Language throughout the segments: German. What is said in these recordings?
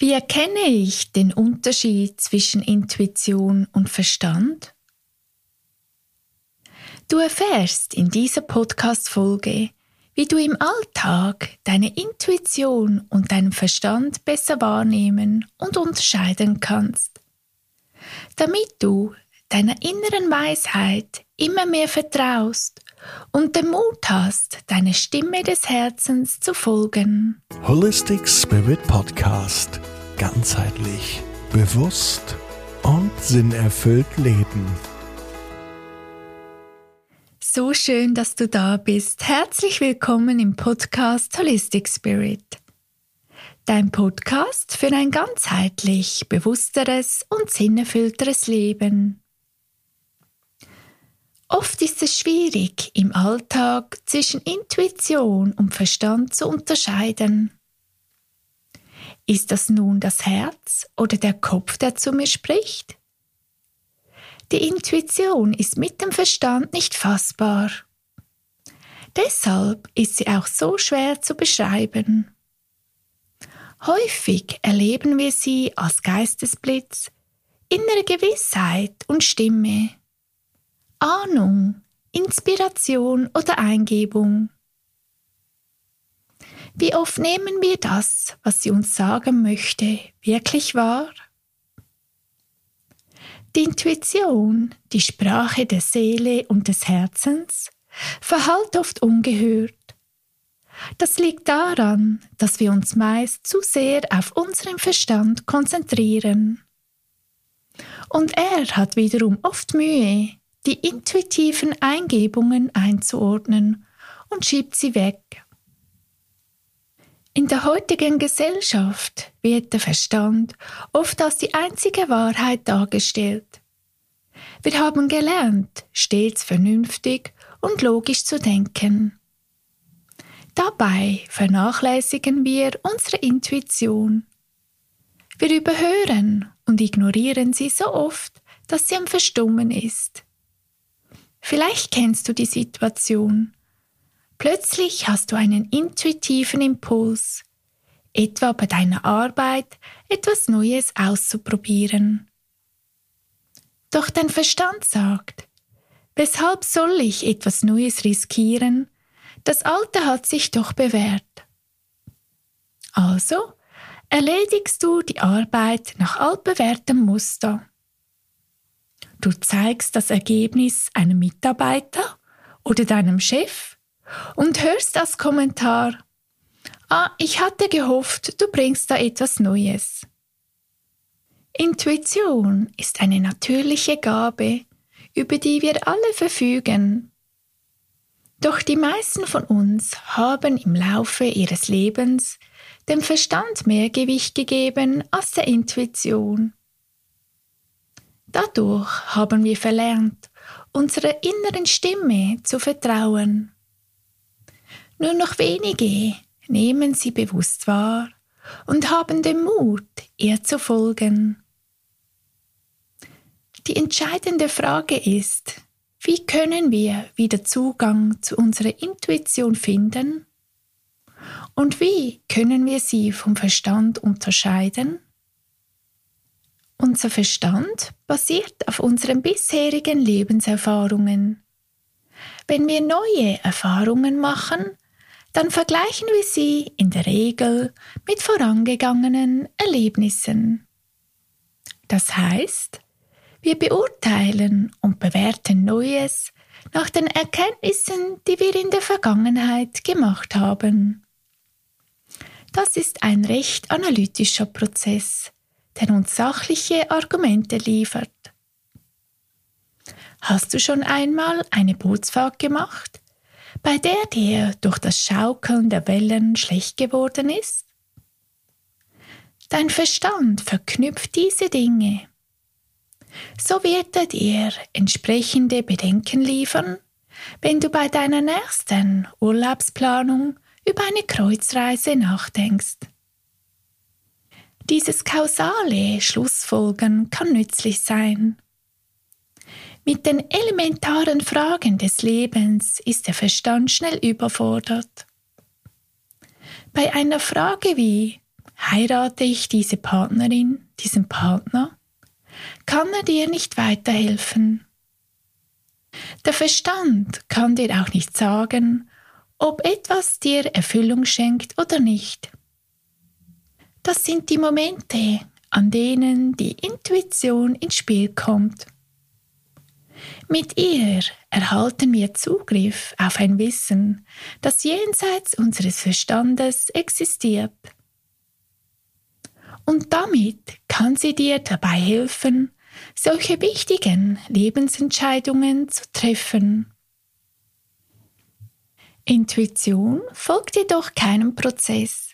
Wie erkenne ich den Unterschied zwischen Intuition und Verstand? Du erfährst in dieser Podcast-Folge, wie du im Alltag deine Intuition und deinen Verstand besser wahrnehmen und unterscheiden kannst, damit du deiner inneren Weisheit immer mehr vertraust und den Mut hast, deine Stimme des Herzens zu folgen. Holistic Spirit Podcast. Ganzheitlich, bewusst und sinnerfüllt leben. So schön, dass du da bist. Herzlich willkommen im Podcast Holistic Spirit. Dein Podcast für ein ganzheitlich bewussteres und sinnerfüllteres Leben. Oft ist es schwierig, im Alltag zwischen Intuition und Verstand zu unterscheiden. Ist das nun das Herz oder der Kopf, der zu mir spricht? Die Intuition ist mit dem Verstand nicht fassbar. Deshalb ist sie auch so schwer zu beschreiben. Häufig erleben wir sie als Geistesblitz, innere Gewissheit und Stimme, Ahnung, Inspiration oder Eingebung. Wie oft nehmen wir das, was sie uns sagen möchte, wirklich wahr? Die Intuition, die Sprache der Seele und des Herzens, verhallt oft ungehört. Das liegt daran, dass wir uns meist zu sehr auf unseren Verstand konzentrieren. Und er hat wiederum oft Mühe, die intuitiven Eingebungen einzuordnen und schiebt sie weg. In der heutigen Gesellschaft wird der Verstand oft als die einzige Wahrheit dargestellt. Wir haben gelernt, stets vernünftig und logisch zu denken. Dabei vernachlässigen wir unsere Intuition. Wir überhören und ignorieren sie so oft, dass sie am Verstummen ist. Vielleicht kennst du die Situation. Plötzlich hast du einen intuitiven Impuls, etwa bei deiner Arbeit etwas Neues auszuprobieren. Doch dein Verstand sagt, weshalb soll ich etwas Neues riskieren? Das Alte hat sich doch bewährt. Also erledigst du die Arbeit nach altbewährtem Muster. Du zeigst das Ergebnis einem Mitarbeiter oder deinem Chef und hörst das Kommentar, ah, ich hatte gehofft, du bringst da etwas Neues. Intuition ist eine natürliche Gabe, über die wir alle verfügen. Doch die meisten von uns haben im Laufe ihres Lebens dem Verstand mehr Gewicht gegeben als der Intuition. Dadurch haben wir verlernt, unserer inneren Stimme zu vertrauen. Nur noch wenige nehmen sie bewusst wahr und haben den Mut, ihr zu folgen. Die entscheidende Frage ist, wie können wir wieder Zugang zu unserer Intuition finden? Und wie können wir sie vom Verstand unterscheiden? Unser Verstand basiert auf unseren bisherigen Lebenserfahrungen. Wenn wir neue Erfahrungen machen, dann vergleichen wir sie in der Regel mit vorangegangenen Erlebnissen. Das heißt, wir beurteilen und bewerten Neues nach den Erkenntnissen, die wir in der Vergangenheit gemacht haben. Das ist ein recht analytischer Prozess, der uns sachliche Argumente liefert. Hast du schon einmal eine Bootsfahrt gemacht, bei der dir durch das Schaukeln der Wellen schlecht geworden ist? Dein Verstand verknüpft diese Dinge. So wird er dir entsprechende Bedenken liefern, wenn du bei deiner nächsten Urlaubsplanung über eine Kreuzreise nachdenkst. Dieses kausale Schlussfolgern kann nützlich sein. Mit den elementaren Fragen des Lebens ist der Verstand schnell überfordert. Bei einer Frage wie heirate ich diese Partnerin, diesen Partner, kann er dir nicht weiterhelfen. Der Verstand kann dir auch nicht sagen, ob etwas dir Erfüllung schenkt oder nicht. Das sind die Momente, an denen die Intuition ins Spiel kommt. Mit ihr erhalten wir Zugriff auf ein Wissen, das jenseits unseres Verstandes existiert. Und damit kann sie dir dabei helfen, solche wichtigen Lebensentscheidungen zu treffen. Intuition folgt jedoch keinem Prozess.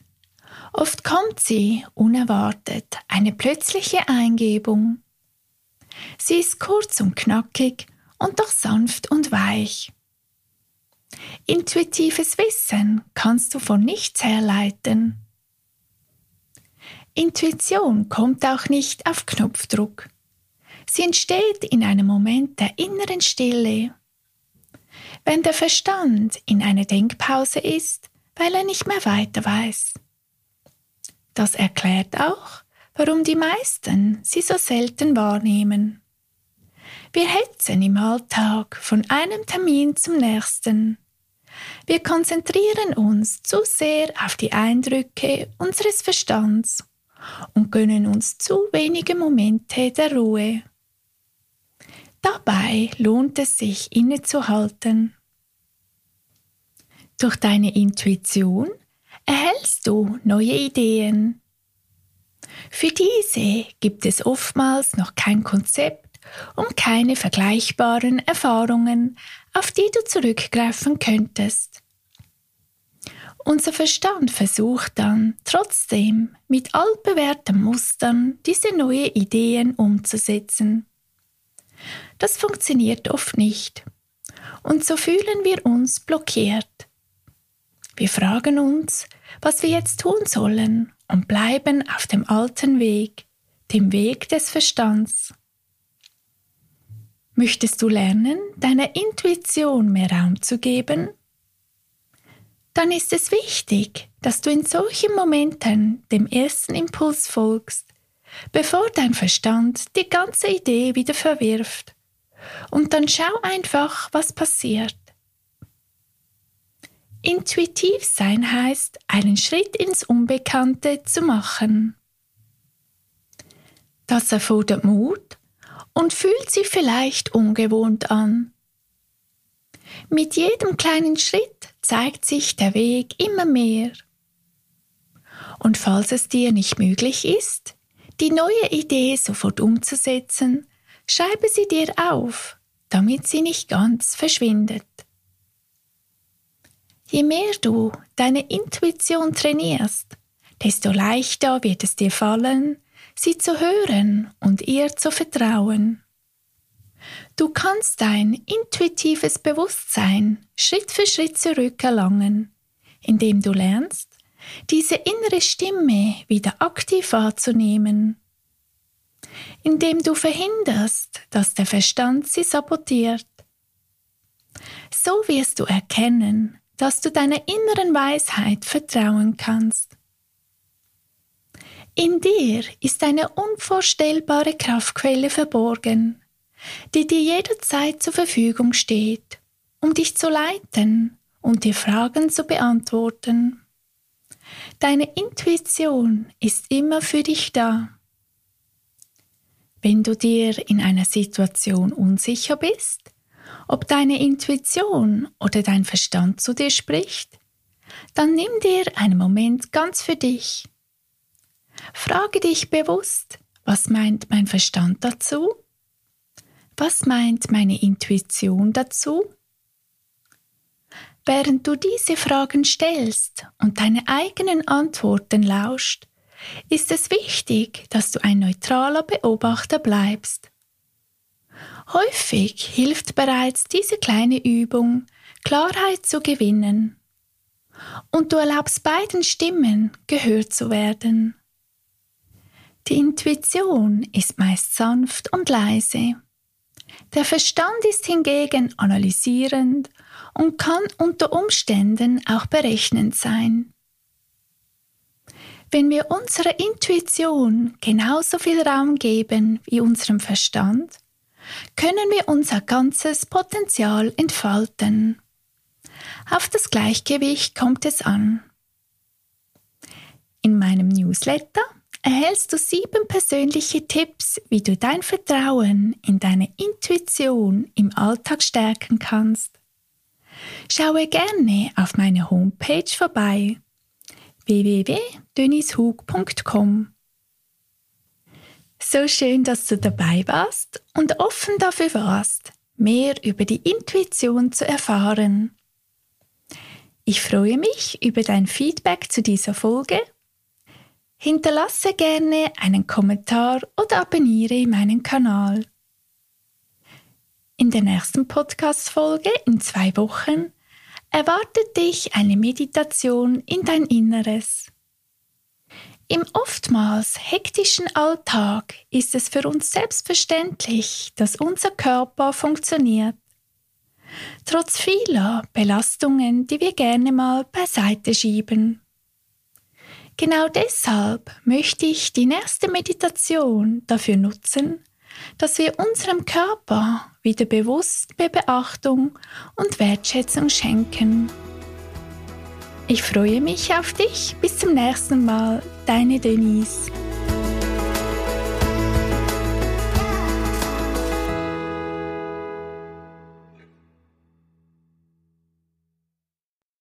Oft kommt sie unerwartet, eine plötzliche Eingebung. Sie ist kurz und knackig und doch sanft und weich. Intuitives Wissen kannst du von nichts herleiten. Intuition kommt auch nicht auf Knopfdruck. Sie entsteht in einem Moment der inneren Stille. Wenn der Verstand in einer Denkpause ist, weil er nicht mehr weiter weiß. Das erklärt auch, warum die meisten sie so selten wahrnehmen. Wir hetzen im Alltag von einem Termin zum nächsten. Wir konzentrieren uns zu sehr auf die Eindrücke unseres Verstands und gönnen uns zu wenige Momente der Ruhe. Dabei lohnt es sich innezuhalten. Durch deine Intuition erhältst du neue Ideen. Für diese gibt es oftmals noch kein Konzept und keine vergleichbaren Erfahrungen, auf die du zurückgreifen könntest. Unser Verstand versucht dann trotzdem mit altbewährten Mustern diese neue Ideen umzusetzen. Das funktioniert oft nicht. Und so fühlen wir uns blockiert. Wir fragen uns, was wir jetzt tun sollen und bleiben auf dem alten Weg, dem Weg des Verstands. Möchtest du lernen, deiner Intuition mehr Raum zu geben? Dann ist es wichtig, dass du in solchen Momenten dem ersten Impuls folgst, bevor dein Verstand die ganze Idee wieder verwirft. Und dann schau einfach, was passiert. Intuitiv sein heißt, einen Schritt ins Unbekannte zu machen. Das erfordert Mut und fühlt sich vielleicht ungewohnt an. Mit jedem kleinen Schritt zeigt sich der Weg immer mehr. Und falls es dir nicht möglich ist, die neue Idee sofort umzusetzen, schreibe sie dir auf, damit sie nicht ganz verschwindet. Je mehr du deine Intuition trainierst, desto leichter wird es dir fallen, sie zu hören und ihr zu vertrauen. Du kannst dein intuitives Bewusstsein Schritt für Schritt zurückerlangen, indem du lernst, diese innere Stimme wieder aktiv wahrzunehmen, indem du verhinderst, dass der Verstand sie sabotiert. So wirst du erkennen, dass du deiner inneren Weisheit vertrauen kannst. In dir ist eine unvorstellbare Kraftquelle verborgen, die dir jederzeit zur Verfügung steht, um dich zu leiten und dir Fragen zu beantworten. Deine Intuition ist immer für dich da. Wenn du dir in einer Situation unsicher bist, ob deine Intuition oder dein Verstand zu dir spricht, dann nimm dir einen Moment ganz für dich. Frage dich bewusst, was meint mein Verstand dazu? Was meint meine Intuition dazu? Während du diese Fragen stellst und deine eigenen Antworten lauscht, ist es wichtig, dass du ein neutraler Beobachter bleibst Häufig hilft bereits diese kleine Übung, Klarheit zu gewinnen. Und du erlaubst beiden Stimmen gehört zu werden. Die Intuition ist meist sanft und leise. Der Verstand ist hingegen analysierend und kann unter Umständen auch berechnend sein. Wenn wir unserer Intuition genauso viel Raum geben wie unserem Verstand, können wir unser ganzes Potenzial entfalten. Auf das Gleichgewicht kommt es an. In meinem Newsletter erhältst du sieben persönliche Tipps, wie du dein Vertrauen in deine Intuition im Alltag stärken kannst. Schaue gerne auf meine Homepage vorbei www.dönishug.com. So schön, dass du dabei warst und offen dafür warst, mehr über die Intuition zu erfahren. Ich freue mich über dein Feedback zu dieser Folge. Hinterlasse gerne einen Kommentar oder abonniere meinen Kanal. In der nächsten Podcast-Folge in zwei Wochen erwartet dich eine Meditation in dein Inneres. Im oftmals hektischen Alltag ist es für uns selbstverständlich, dass unser Körper funktioniert. Trotz vieler Belastungen, die wir gerne mal beiseite schieben. Genau deshalb möchte ich die nächste Meditation dafür nutzen, dass wir unserem Körper wieder bewusst Beachtung und Wertschätzung schenken. Ich freue mich auf dich. Bis zum nächsten Mal. Deine Denise.